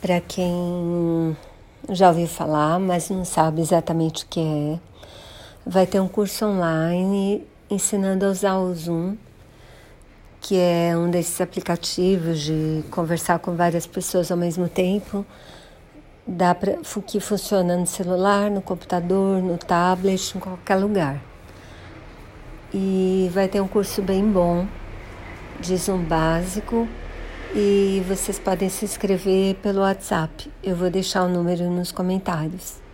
Para quem já ouviu falar, mas não sabe exatamente o que é, vai ter um curso online ensinando a usar o Zoom, que é um desses aplicativos de conversar com várias pessoas ao mesmo tempo. Dá pra, que funciona no celular, no computador, no tablet, em qualquer lugar. E vai ter um curso bem bom de Zoom básico e vocês podem se inscrever pelo WhatsApp. Eu vou deixar o número nos comentários.